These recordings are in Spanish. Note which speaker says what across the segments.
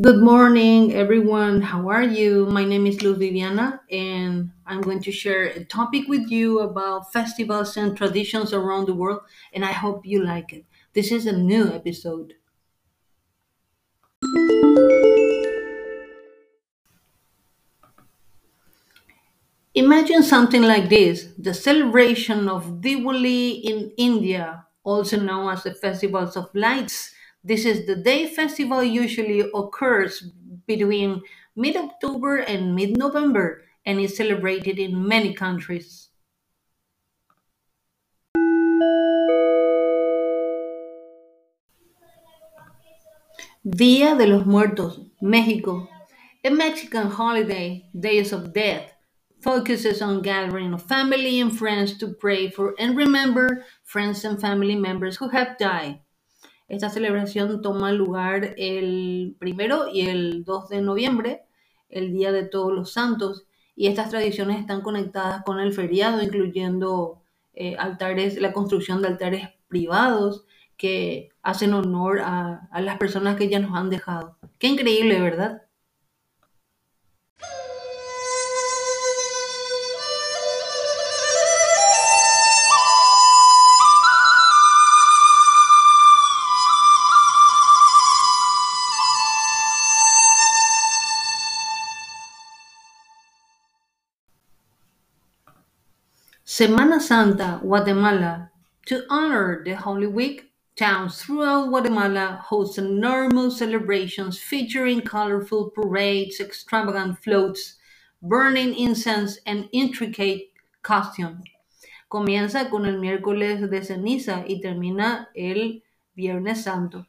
Speaker 1: Good morning, everyone. How are you? My name is Luz Viviana, and I'm going to share a topic with you about festivals and traditions around the world, and I hope you like it. This is a new episode. Imagine something like this the celebration of Diwali in India, also known as the Festivals of Lights. This is the day festival usually occurs between mid October and mid November and is celebrated in many countries. Dia de los Muertos, Mexico. A Mexican holiday, Days of Death, focuses on gathering of family and friends to pray for and remember friends and family members who have died. Esta celebración toma lugar el primero y el 2 de noviembre, el Día de Todos los Santos, y estas tradiciones están conectadas con el feriado, incluyendo eh, altares, la construcción de altares privados que hacen honor a, a las personas que ya nos han dejado. Qué increíble, ¿verdad? Semana Santa, Guatemala. To honor the Holy Week, towns throughout Guatemala host enormous celebrations featuring colorful parades, extravagant floats, burning incense, and intricate costumes. Comienza con el miércoles de ceniza y termina el Viernes Santo.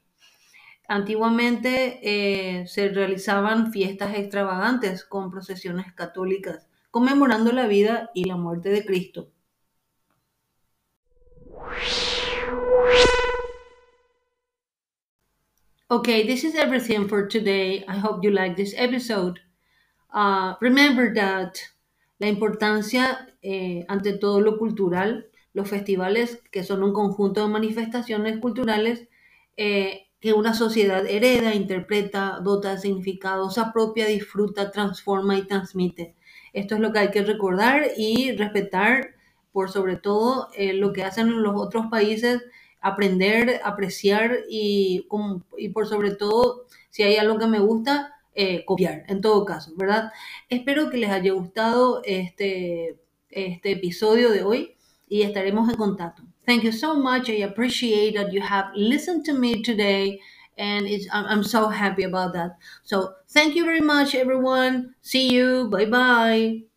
Speaker 1: Antiguamente eh, se realizaban fiestas extravagantes con procesiones católicas, conmemorando la vida y la muerte de Cristo. Okay, this is everything for today. I hope you like this episode. Uh, remember that la importancia eh, ante todo lo cultural, los festivales que son un conjunto de manifestaciones culturales eh, que una sociedad hereda, interpreta, dota de significado, se apropia, disfruta, transforma y transmite. Esto es lo que hay que recordar y respetar por sobre todo eh, lo que hacen los otros países, aprender, apreciar y, y por sobre todo, si hay algo que me gusta, eh, copiar, en todo caso, ¿verdad? Espero que les haya gustado este, este episodio de hoy y estaremos en contacto. Thank you so much. I appreciate that you have listened to me today and I'm so happy about that. So thank you very much, everyone. See you. Bye bye.